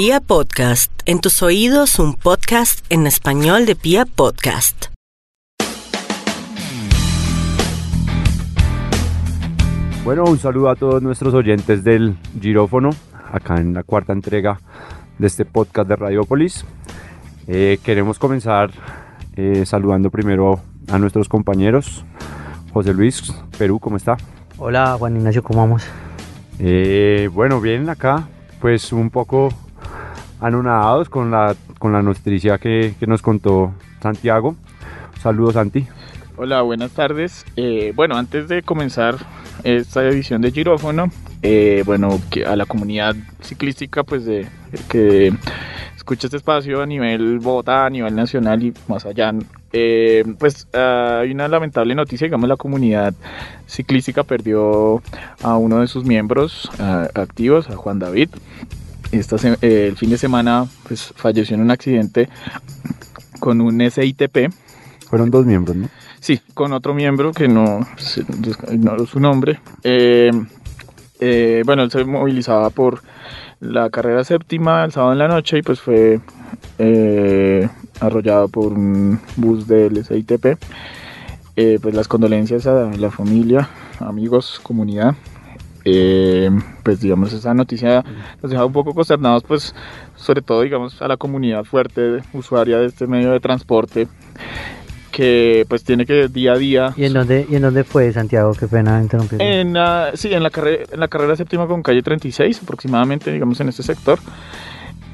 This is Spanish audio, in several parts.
Pia Podcast, en tus oídos un podcast en español de Pia Podcast. Bueno, un saludo a todos nuestros oyentes del Girófono, acá en la cuarta entrega de este podcast de Radiopolis. Eh, queremos comenzar eh, saludando primero a nuestros compañeros. José Luis, Perú, ¿cómo está? Hola Juan Ignacio, ¿cómo vamos? Eh, bueno, bien acá, pues un poco anonadados con la, con la noticia que, que nos contó Santiago. Saludos, Santi. Hola, buenas tardes. Eh, bueno, antes de comenzar esta edición de Girófono, eh, bueno, que a la comunidad ciclística, pues de que escucha este espacio a nivel Bogotá, a nivel nacional y más allá, eh, pues ah, hay una lamentable noticia, digamos, la comunidad ciclística perdió a uno de sus miembros ah, activos, a Juan David. Esta eh, el fin de semana, pues falleció en un accidente con un SITP. Fueron dos miembros, ¿no? Sí, con otro miembro que no ignoro su nombre. Eh, eh, bueno, él se movilizaba por la carrera séptima el sábado en la noche y pues fue eh, arrollado por un bus del SITP. Eh, pues las condolencias a la familia, amigos, comunidad. Eh, pues digamos esa noticia nos deja un poco consternados pues sobre todo digamos a la comunidad fuerte usuaria de este medio de transporte que pues tiene que día a día ¿Y en dónde, y en dónde fue Santiago? Qué pena interrumpir. en la, sí, en la, carrera, en la carrera séptima con calle 36 aproximadamente, digamos en este sector.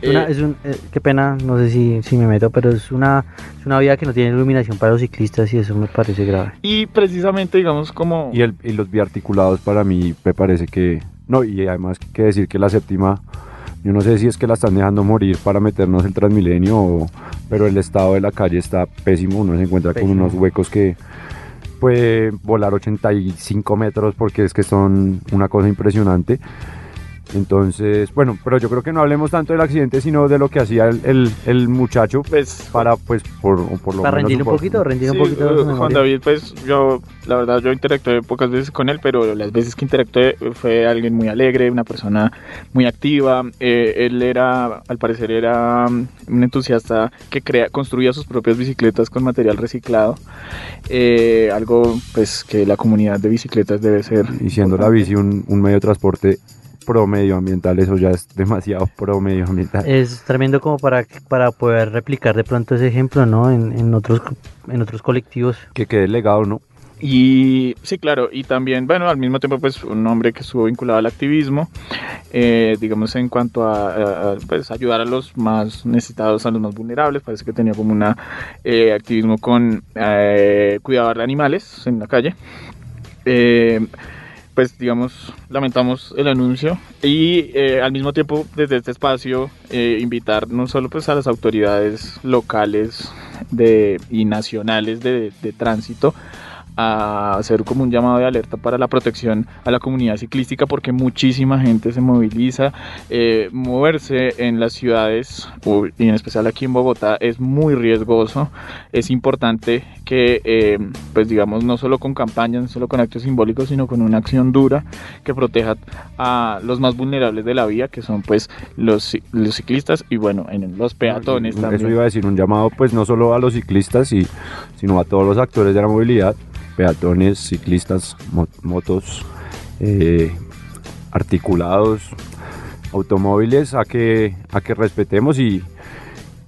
Una- Eh, es un, eh, qué pena, no sé si, si me meto, pero es una, es una vía que no tiene iluminación para los ciclistas y eso me parece grave. y precisamente, digamos, como... Y, el, y los biarticulados para mí me parece que... No, y además que decir que la séptima, yo no sé si es que la están dejando morir para meternos el Transmilenio, o- pero el estado de la calle está pésimo, uno se encuentra Pésimo. con unos huecos que puede volar 85 metros porque es que son una cosa impresionante. Entonces, bueno, pero yo creo que no hablemos tanto del accidente, sino de lo que hacía el, el- el muchacho pues, para, pues, por, por lo Para menos rendir un por- poquito, rendir un sí, poquito su Juan memoria. David, pues yo, la verdad, yo interactué pocas veces con él, pero las veces que interactué fue alguien muy alegre, una persona muy activa. Eh, él era, al parecer, era mm, un entusiasta que crea, construía sus propias bicicletas con material reciclado. Eh, algo, pues, que la comunidad de bicicletas debe ser. Y siendo la bici un, un medio de transporte pro medioambial, eso ya es demasiado pro medioambiental. Es tremendo como para, para poder replicar de pronto ese ejemplo, ¿no? En, en otros, en otros colectivos. Que quede legado, ¿no? Y sí, claro, y también, bueno, al mismo tiempo, pues un hombre que estuvo vinculado al activismo, eh, digamos, en cuanto a, a- pues, ayudar a los más necesitados, a los más vulnerables, parece que tenía como un activismo con eh, cuidado de animales en la calle. Eh, pues digamos, lamentamos el anuncio y eh, al mismo tiempo desde este espacio eh, invitar no solo pues a las autoridades locales de, y nacionales de, de tránsito a hacer como un llamado de alerta para la protección a la comunidad ciclística porque muchísima gente se moviliza. Eh, moverse en las ciudades y en especial aquí en Bogotá es muy riesgoso. Es importante que, eh, pues digamos, no solo con campañas, no solo con actos simbólicos, sino con una acción dura que proteja a los más vulnerables de la vía, que son pues los, los ciclistas y bueno, en los peatones Eso también. iba a decir, un llamado pues no solo a los ciclistas, y, sino a todos los actores de la movilidad, peatones, ciclistas, mo- motos, eh, articulados, automóviles, a que, a que respetemos y,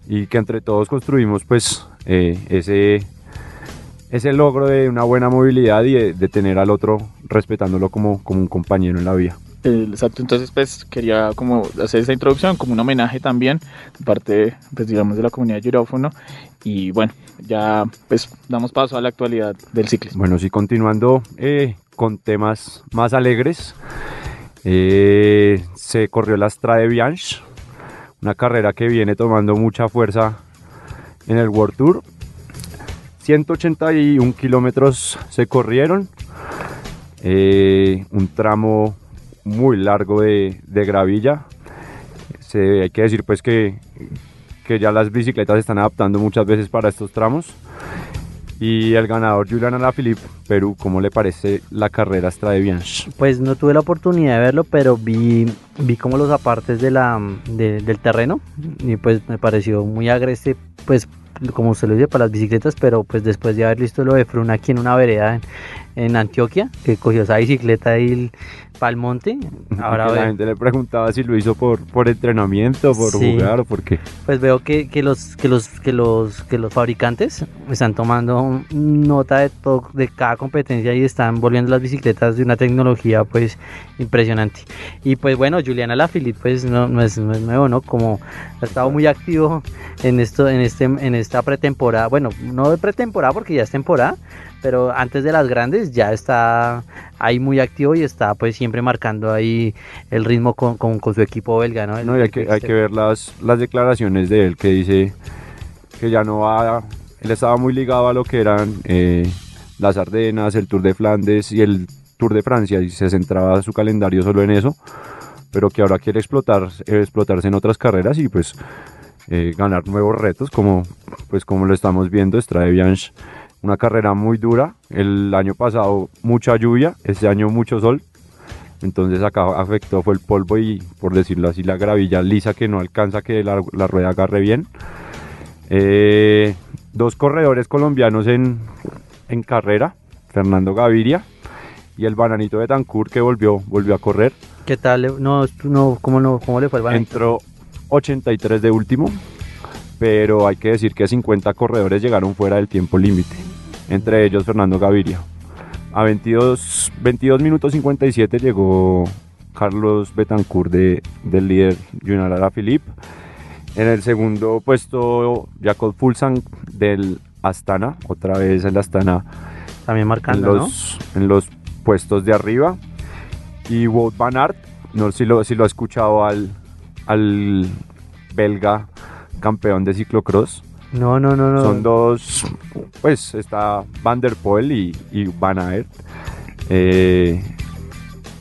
y que entre todos construimos pues eh, ese, ese logro de una buena movilidad y de, de tener al otro respetándolo como, como un compañero en la vía. Exacto, entonces pues quería como hacer esta introducción como un homenaje también de parte pues digamos de la comunidad Girófono y bueno, ya pues damos paso a la actualidad del ciclismo. Bueno, sí, continuando eh, con temas más alegres, eh, se corrió la Strade Bianche, una carrera que viene tomando mucha fuerza en el World Tour. 181 kilómetros se corrieron, eh, un tramo muy largo de, de gravilla. Se, hay que decir pues que, que ya las bicicletas se están adaptando muchas veces para estos tramos Y el ganador Julian Alaphilippe, Perú, ¿cómo le parece la carrera Strade Bianche? Pues no tuve la oportunidad de verlo, pero vi, vi como los apartes de la, de- del terreno y pues me pareció muy agreste, pues como se lo dice para las bicicletas, pero pues después de haber visto lo de Frun aquí en una vereda en, en Antioquia, que cogió esa bicicleta y para el monte, ahora la gente le preguntaba si lo hizo por, por entrenamiento, por Sí. jugar o por qué. pues veo que, que los que los que los que los fabricantes están tomando nota de todo de cada competencia y están volviendo las bicicletas de una tecnología pues impresionante y pues bueno Juliana Lafilippe pues no, no es, no es nuevo no como ha estado muy activo en esto en este en esta pretemporada bueno no de pretemporada porque ya es temporada pero antes de las grandes ya está ahí muy activo y está pues siempre marcando ahí el ritmo con, con, con su equipo belga no, El- No, y hay que, hay que ver las, las declaraciones de él que dice que ya no va, él estaba muy ligado a lo que eran eh, las Ardenas, el Tour de Flandes y el Tour de Francia y se centraba su calendario solo en eso, pero que ahora quiere explotar, explotarse en otras carreras y pues eh, ganar nuevos retos como, pues como lo estamos viendo, Strade Bianche, una carrera muy dura, el año pasado mucha lluvia, este año mucho sol, entonces acá afectó fue el polvo y, por decirlo así, la gravilla lisa que no alcanza que la, la rueda agarre bien. Eh, dos corredores colombianos en, en carrera, Fernando Gaviria y el bananito de Tancur que volvió, volvió a correr. ¿Qué tal? No, no, ¿cómo, no, ¿Cómo le fue el bananito? Entró 83 de último, pero hay que decir que 50 corredores llegaron fuera del tiempo límite, entre ellos Fernando Gaviria. A 22, 22 minutos 57 llegó Carlos Betancourt de, del líder Junara Philippe. En el segundo puesto Jacob Fulsang del Astana, otra vez el Astana También en marcando, los, en los puestos de arriba. Y Wout van Aert, no sé si lo, si lo ha escuchado al, al belga campeón de ciclocross. ¿No? No, no, no. Son dos, pues está Van der Poel y, y Van Aert. Eh,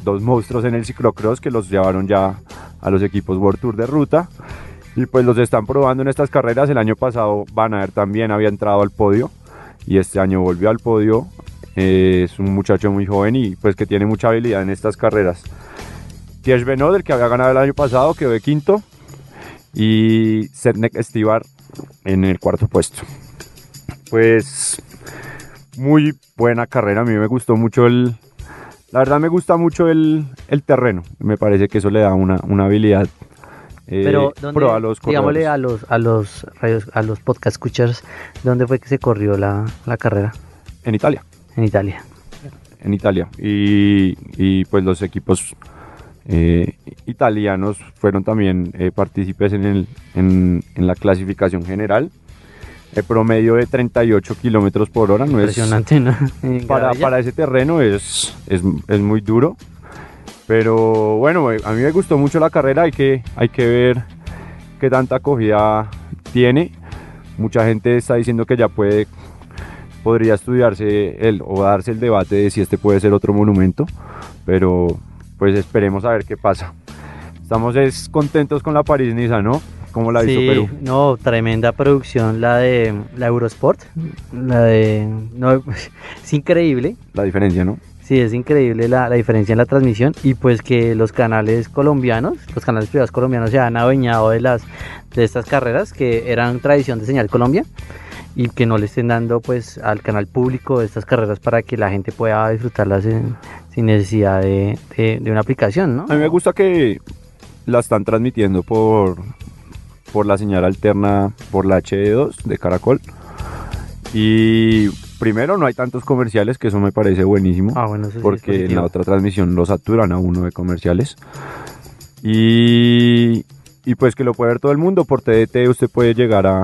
dos monstruos en el ciclocross que los llevaron ya a los equipos World Tour de ruta. Y pues los están probando en estas carreras. El año pasado Van Aert también había entrado al podio y este año volvió al podio. Eh, es un muchacho muy joven y pues que tiene mucha habilidad en estas carreras. Tiege Benoit, el que había ganado el año pasado, quedó de quinto. Y Sednek Estibar en el cuarto puesto. Pues muy buena carrera. A mí me gustó mucho el... La verdad me gusta mucho el, el terreno. Me parece que eso le da una, una habilidad eh, Pero, ¿dónde, pro a los digámosle a los, a los, radios- a los podcast escuchers, ¿dónde fue que se corrió la, la carrera? En Italia. En Italia. en Italia. Y, y, pues los equipos eh, italianos fueron también eh, partícipes en, el, en, en la clasificación general. El promedio de 38 kilómetros por hora no es, Impresionante, para, para ese terreno es, es, es muy duro. Pero bueno, eh, a mí me gustó mucho la carrera, hay que, hay que ver qué tanta acogida tiene. Mucha gente está diciendo que ya puede, podría estudiarse el, o darse el debate de si este puede ser otro monumento, pero pues esperemos a ver qué pasa. Estamos es, contentos con la París-Niza, ¿no? ¿Cómo la hizo Sí, Perú? no, tremenda producción la de la Eurosport, la de no, es increíble, La diferencia, ¿no? sí, es increíble la, la diferencia en la transmisión y pues que los canales colombianos, los canales privados colombianos se han adueñado de las de estas carreras que eran tradición de Señal Colombia y que no le estén dando pues al canal público estas carreras para que la gente pueda disfrutarlas en- sin necesidad de, de- de una aplicación, ¿no? A mí me gusta que la están transmitiendo por, por la señal alterna, por la HD2 de Caracol. Y primero no hay tantos comerciales, que eso me parece buenísimo. Ah, bueno, eso sí es porque en la otra transmisión lo saturan a uno de comerciales. Y, y pues que lo puede ver todo el mundo. Por TDT usted puede llegar a,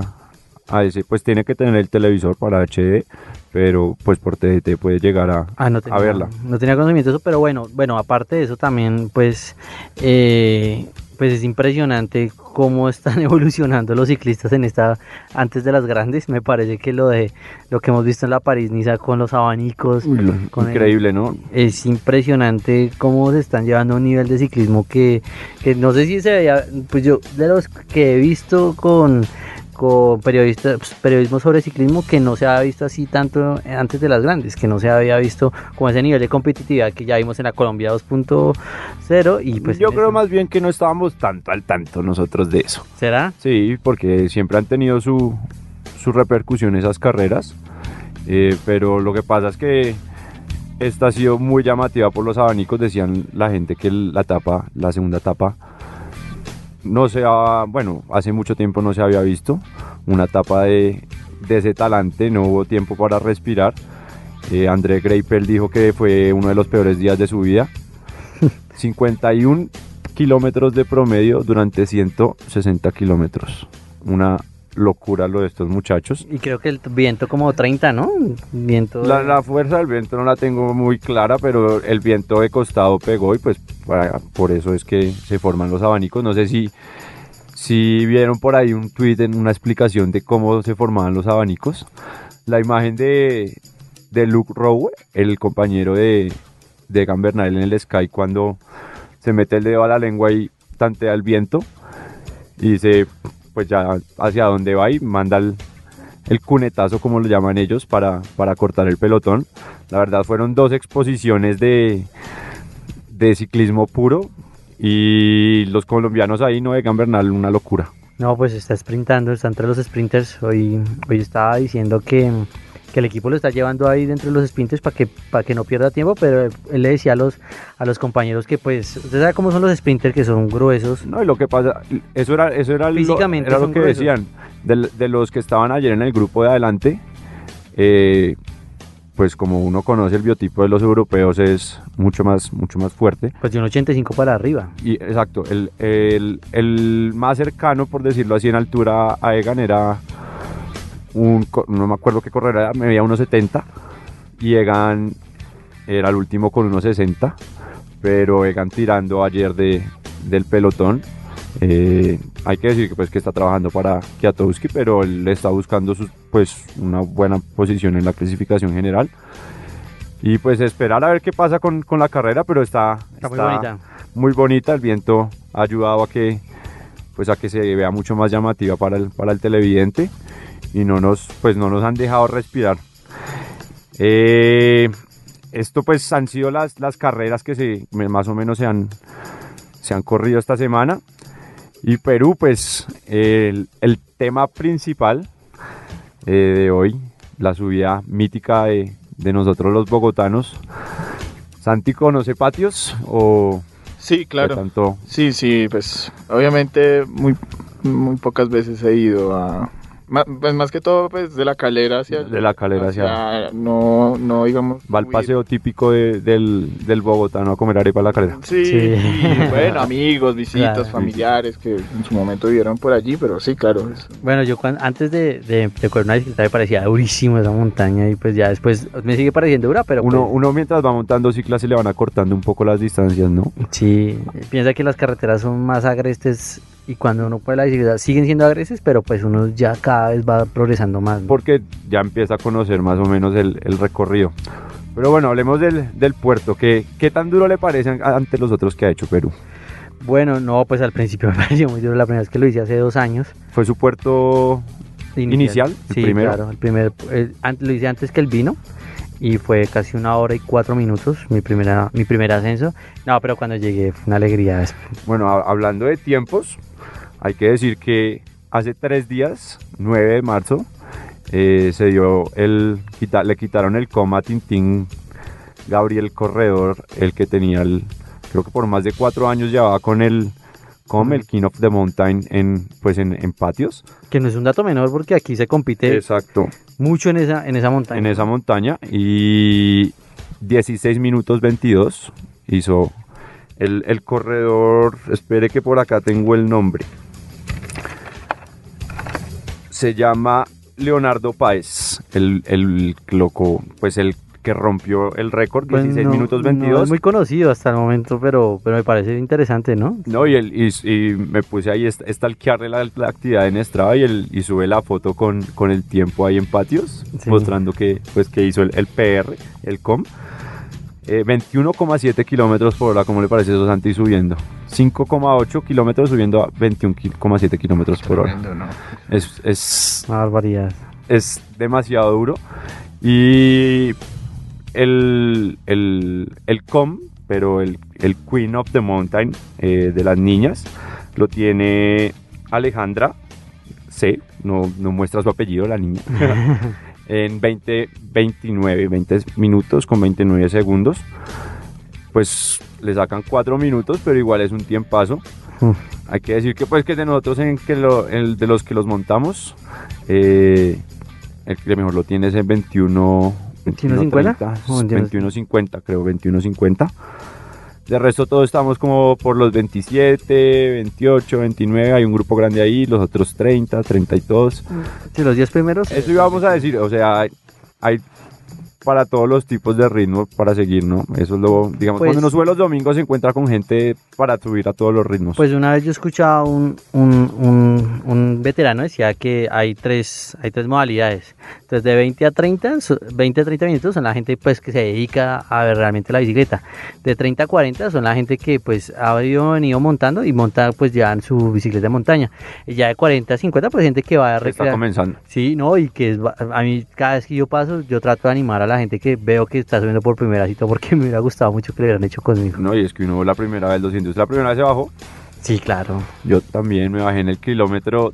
a ese, pues tiene que tener el televisor para HD, pero pues por TDT puede llegar a, Ah, no tenía, a verla. No tenía conocimiento de eso, pero bueno, bueno, aparte de eso también, pues, eh, pues es impresionante cómo están evolucionando los ciclistas en esta, antes de las grandes. Me parece que lo de lo que hemos visto en la París-Niza con los abanicos, Uy, el- increíble, ¿no? es impresionante cómo se están llevando a un nivel de ciclismo que, que no sé si se veía, pues yo de los que he visto con con pues, periodismo sobre ciclismo que no se había visto así tanto antes de las grandes, que no se había visto con ese nivel de competitividad que ya vimos en la Colombia 2.0 y pues Yo creo este- más bien que no estábamos tanto al tanto nosotros de eso. ¿Será? Sí, porque siempre han tenido su, su repercusión esas carreras. Eh, pero lo que pasa es que esta ha sido muy llamativa por los abanicos. Decían la gente que la etapa, la segunda etapa, no se ha, bueno, hace mucho tiempo no se había visto. Una etapa de, de ese talante, no hubo tiempo para respirar. Eh, André Greipel dijo que fue uno de los peores días de su vida. 51 kilómetros de promedio durante 160 kilómetros. Una locura lo de estos muchachos. Y creo que el viento como 30, ¿no? Viento La, la fuerza del viento no la tengo muy clara, pero el viento de costado pegó y pues para- por eso es que se forman los abanicos. No sé si, si vieron por ahí un tweet en una explicación de cómo se formaban los abanicos. La imagen de, de Luke Rowe, el compañero de, de Egan Bernal en el Sky, cuando se mete el dedo a la lengua y tantea el viento y dice pues ya hacia dónde va y manda el, el cunetazo, como lo llaman ellos, para, para cortar el pelotón. La verdad fueron dos exposiciones de, de ciclismo puro y los colombianos ahí no Egan Bernal, una locura. No, pues está sprintando, está entre los sprinters. Hoy, hoy estaba diciendo que, que el equipo lo está llevando ahí dentro de los sprinters para que, para que no pierda tiempo, pero él le decía a los, a los compañeros que pues, usted sabe cómo son los sprinters que son gruesos. No, y lo que pasa, eso era, eso era, lo, Físicamente era lo que gruesos. decían. De, de los que estaban ayer en el grupo de adelante, eh, pues como uno conoce el biotipo de los europeos es mucho más, mucho más fuerte. Pues de un 85 para arriba. Y exacto, el, el- el más cercano, por decirlo así, en altura a Egan era un, no me acuerdo qué correr era, medía 1.70 y Egan era el último con 1.60, pero Egan tirando ayer de, del pelotón. Eh, hay que decir que pues que está trabajando para Kiatowski, pero él está buscando sus, pues una buena posición en la clasificación general. Y pues esperar a ver qué pasa con, con la carrera, pero está, Está muy bonita. muy bonita, el viento ha ayudado a que pues a que se vea mucho más llamativa para el, para el televidente y no nos pues no nos han dejado respirar. Eh, esto pues han sido las, las carreras que se más o menos se han, se han corrido esta semana. Y Perú, pues el, el tema principal eh, de hoy, la subida mítica de, de nosotros los bogotanos. ¿Santi conoce patios o Sí, claro. tanto? Sí, sí, pues obviamente muy, muy pocas veces he ido a... ma- Pues más que todo, pues de la calera hacia... De la Calera hacia- No, no, digamos... Va al huir. paseo típico de- del, del bogotano a comer arepa a la calera. Sí, Sí. y, bueno, amigos, visitas, Claro. familiares que en su momento vivieron por allí, pero sí, claro. es- Bueno, yo antes de, de, de correr una bicicleta me parecía durísimo esa montaña y pues ya después me sigue pareciendo dura, pero Uno, pues, uno mientras va montando ciclas se le van acortando un poco las distancias, ¿no? sí, piensa que las carreteras son más agrestes y cuando uno puede la bicicleta siguen siendo agrestes, pero pues uno ya cada vez va progresando más. ¿no? Porque ya empieza a conocer más o menos el, el recorrido. Pero bueno, hablemos del, del puerto. ¿Qué, ¿Qué tan duro le parece ante los otros que ha hecho Perú? Bueno, no, pues al principio me pareció muy duro la primera vez que lo hice hace dos años. ¿Fue su puerto Inicial, el sí, primero. claro, el primer, el- lo hice antes que el vino y fue casi una hora y cuatro minutos mi primera mi primer ascenso. No, pero cuando llegué fue una alegría. Bueno, hablando de tiempos, hay que decir que hace tres días, 9 de marzo, eh, se dio el. quita- le quitaron el coma a Tintín Gabriel Corredor, el que tenía el. Creo que por más de cuatro años llevaba con el COM, el King of the Mountain, en, pues en, en patios. Que no es un dato menor porque aquí se compite Exacto. mucho en esa en esa montaña. En esa montaña. Y 16 minutos 22 hizo el, el corredor. Espere que por acá tengo el nombre. Se llama Leonardo Páez, el, el loco, pues el que rompió el récord, Pues 16 no- minutos no 22. es muy conocido hasta el momento, pero, pero me parece interesante, ¿no? No, y, el, y, y me puse ahí a est- stalkearle la, la actividad en Strava y, el, y sube la foto con, con el tiempo ahí en patios, Sí. mostrando que, pues, que hizo el, el PR, el COM. Eh, 21,7 kilómetros por hora, ¿cómo le parece eso, Santi, subiendo? 5,8 kilómetros subiendo a 21,7 kilómetros por hora. Es, es, Una barbaridad. es demasiado duro. Y el, el, el COM, pero el, el Queen of the Mountain eh, de las niñas, lo tiene Alejandra C. No, no muestra su apellido la niña. en 20, 29, 20 minutos con 29 segundos. Pues le sacan 4 minutos, pero igual es un tiempazo. Mm. Hay que decir que pues que de nosotros en que lo, el de los que los montamos, eh, el que mejor lo tiene es en 21 ¿21.50? 21.30, Oh, entiendo. 21.50 creo, 21.50. De resto todos estamos como por los 27, 28, 29, hay un grupo grande ahí, los otros 30, 32. Sí, los 10 primeros. Eso íbamos a decir, o sea, hay, hay para todos los tipos de ritmo para seguir, ¿no? Eso es lo, digamos, Pues- cuando uno sube los domingos se encuentra con gente para subir a todos los ritmos. Pues una vez yo escuchaba un, un, un, un veterano decía que hay tres, hay tres modalidades. Entonces de 20 a 30, so- 20 a 30 minutos son la gente pues que se dedica a ver realmente la bicicleta. De 30 a 40 son la gente que pues ha ido, venido montando y monta pues ya en su bicicleta de montaña. Y ya de 40 a 50 pues gente que va a está recrear. comenzando. Sí, no, y que es a mí cada vez que yo paso, yo trato de animar a la gente que veo que está subiendo por primera cita porque me hubiera gustado mucho que lo hubieran hecho conmigo. No, y es que uno la primera vez 200, la primera vez se bajó, Sí, claro. yo también me bajé en el kilómetro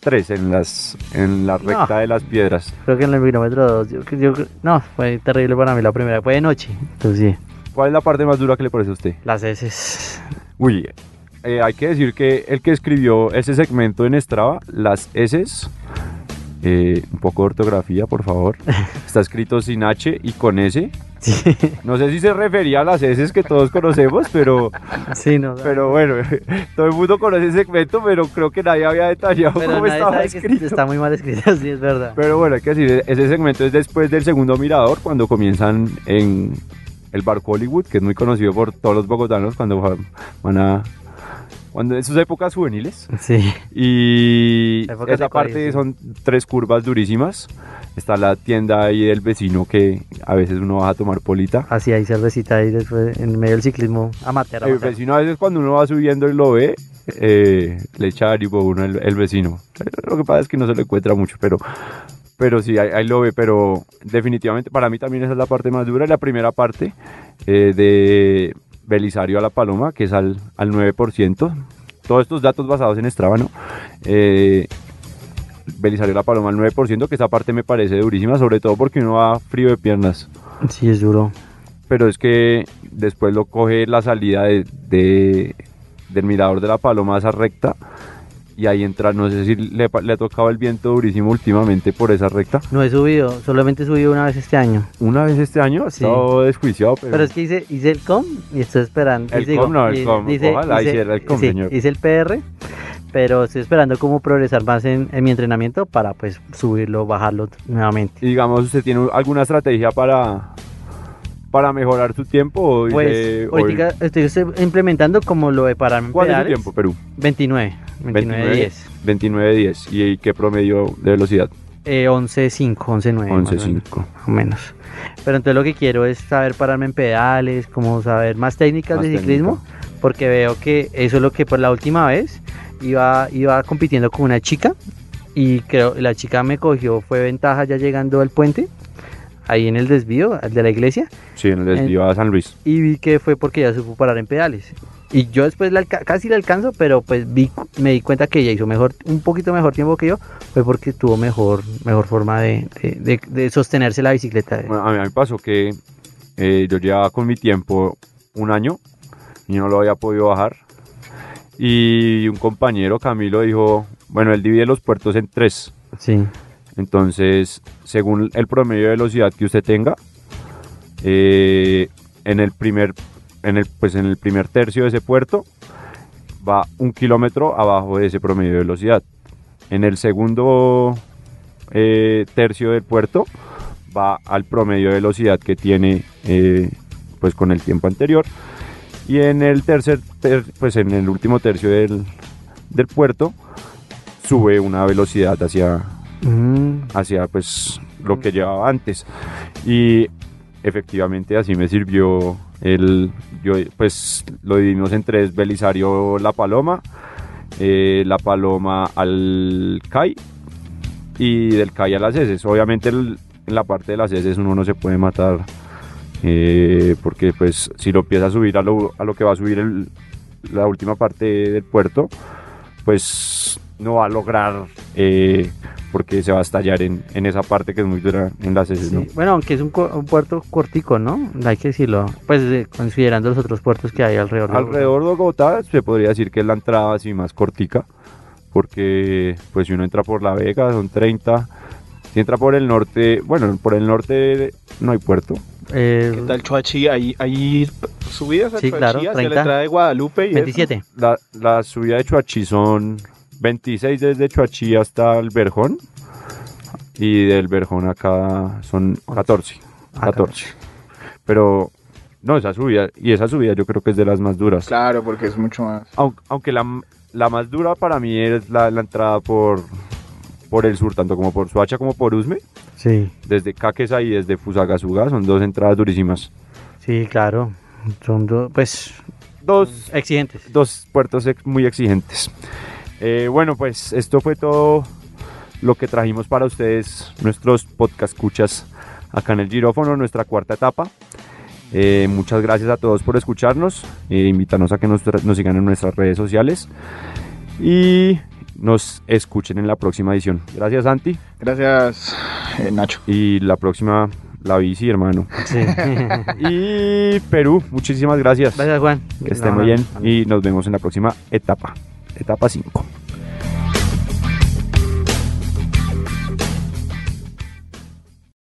3 en las en la recta No. de las piedras. Creo que en el kilómetro 2, yo, yo- no, fue terrible para mí la primera, fue de noche, entonces sí, ¿Cuál es la parte más dura que le parece a usted? las heces. Uy, eh, hay que decir que el que escribió ese segmento en Strava, las S, eh, un poco de ortografía, por favor. Está escrito sin H y con S. Sí, No sé si se refería a las S que todos conocemos, pero, sí, no. pero bueno, todo el mundo conoce ese segmento, pero creo que nadie había detallado pero cómo estaba escrito. está muy mal escrito, sí, es verdad. Pero bueno, hay que decir, ese segmento es después del segundo mirador, cuando comienzan en el barco Hollywood, que es muy conocido por todos los bogotanos cuando va- van a... Cuando en sus épocas juveniles. Sí, Y esa parte son tres curvas durísimas. Está la tienda ahí del vecino que a veces uno va a tomar polita. así hay cervecita ahí después, en medio del ciclismo amateur. El amateur. vecino a veces cuando uno va subiendo y lo ve, eh, le echa ánimo a uno el, el vecino. Lo que pasa es que no se lo encuentra mucho, pero, pero sí, ahí, ahí lo ve. Pero definitivamente para mí también esa es la parte más dura. La primera parte eh, de Belisario a la Paloma, que es al, al 9%. Todos estos datos basados en Strava, ¿no? Eh, Belisario a la Paloma al 9%, que esa parte me parece durísima, sobre todo porque uno va frío de piernas Sí, es duro. pero es que después lo coge la salida de, de- del mirador de la paloma esa recta y ahí entra, no sé si le, le ha tocado el viento durísimo últimamente por esa recta. No he subido, solamente he subido una vez este año. Una vez este año Sí. estado desjuiciado, pero, Pero es que hice, hice el COM y estoy esperando. El hice- com no, el com. Ojalá hiciera el com, sí, señor. Hice el PR, pero estoy esperando cómo progresar más en, en mi entrenamiento para pues subirlo, bajarlo nuevamente. y digamos, ¿usted tiene alguna estrategia para, para mejorar su tiempo? Pues ahorita estoy, estoy implementando como lo de pararme en ¿Cuál es pedales. tiempo, Perú? 29, 29, 10. 29.10. ¿Y qué promedio de velocidad? Eh, 11.5, 11.9. más o menos, 11.5. Más o menos. Pero entonces lo que quiero es saber pararme en pedales, como saber más técnicas Más de ciclismo, porque veo que eso es lo que por la última vez iba, iba compitiendo con una chica y creo la chica me cogió, fue ventaja ya llegando al puente, ahí en el desvío el de la iglesia, Sí, en el desvío a San Luis. y vi que fue porque ella supo parar en pedales. Y yo después la casi la alcanzo, pero pues vi, me di cuenta que ella hizo mejor, un poquito mejor tiempo que yo, fue porque tuvo mejor, mejor forma de, de- de- de sostenerse la bicicleta. Bueno, a mí me pasó que eh, yo llevaba con mi tiempo un año y no lo había podido bajar. Y un compañero, Camilo, dijo, bueno, él divide los puertos en tres. Sí. Entonces, según el promedio de velocidad que usted tenga, eh, en el primer, en el, pues en el primer tercio de ese puerto va un kilómetro abajo de ese promedio de velocidad. En el segundo eh, tercio del puerto va al promedio de velocidad que tiene eh, pues con el tiempo anterior. Y en el tercer, ter- pues en el último tercio del, del puerto sube una velocidad hacia, Mm, hacia pues lo que llevaba antes. Y efectivamente así me sirvió el, yo, pues lo dividimos en tres, Belisario La Paloma, eh, La Paloma al CAI y del CAI a las heces. Obviamente en la parte de las heces uno no se puede matar eh, porque pues si lo empieza a subir a lo, a lo que va a subir la última parte del puerto, pues no va a lograr eh, porque se va a estallar en, en esa parte que es muy dura en las heces, ¿no? Sí, Bueno, aunque es un, co- un puerto cortico, ¿no? Hay que decirlo. Pues eh, considerando los otros puertos que hay alrededor. de Alrededor de Bogotá se podría decir que es la entrada así más cortica, porque pues si uno entra por La Vega son 30, si entra por el norte, bueno, por el norte no hay puerto, Eh, ¿Qué tal Choachí? ¿Hay, hay subidas a Sí, claro, hacia 30. la entrada de Guadalupe? Y eso? 27. la, la subida de Chuachi son 26 desde Chuachi hasta el Verjón, y del Verjón acá son 14, Ah, 14. Pero no, esa subida, y esa subida yo creo que es de las más duras. Claro, porque es mucho más. Aun- Aunque la, la más dura para mí es la, la entrada por, por el sur, tanto como por Suacha como por Usme. Sí, Desde Caquesa y desde Fusagasugá son dos entradas durísimas. sí, claro. Son dos, pues, Dos, exigentes. dos puertos ex- muy exigentes. Eh, bueno, pues esto fue todo lo que trajimos para ustedes, nuestros podcast escuchas acá en el Girófono, nuestra cuarta etapa. Eh, muchas gracias a todos por escucharnos. Eh, invítanos a que nos, sigan en nuestras redes sociales y nos escuchen en la próxima edición. Gracias, Santi. Gracias, eh, Nacho. Y la próxima, la bici, hermano. Sí. Y Perú, muchísimas gracias. Gracias, Juan. Que estén No, muy no, bien no. y nos vemos en la próxima etapa, etapa 5.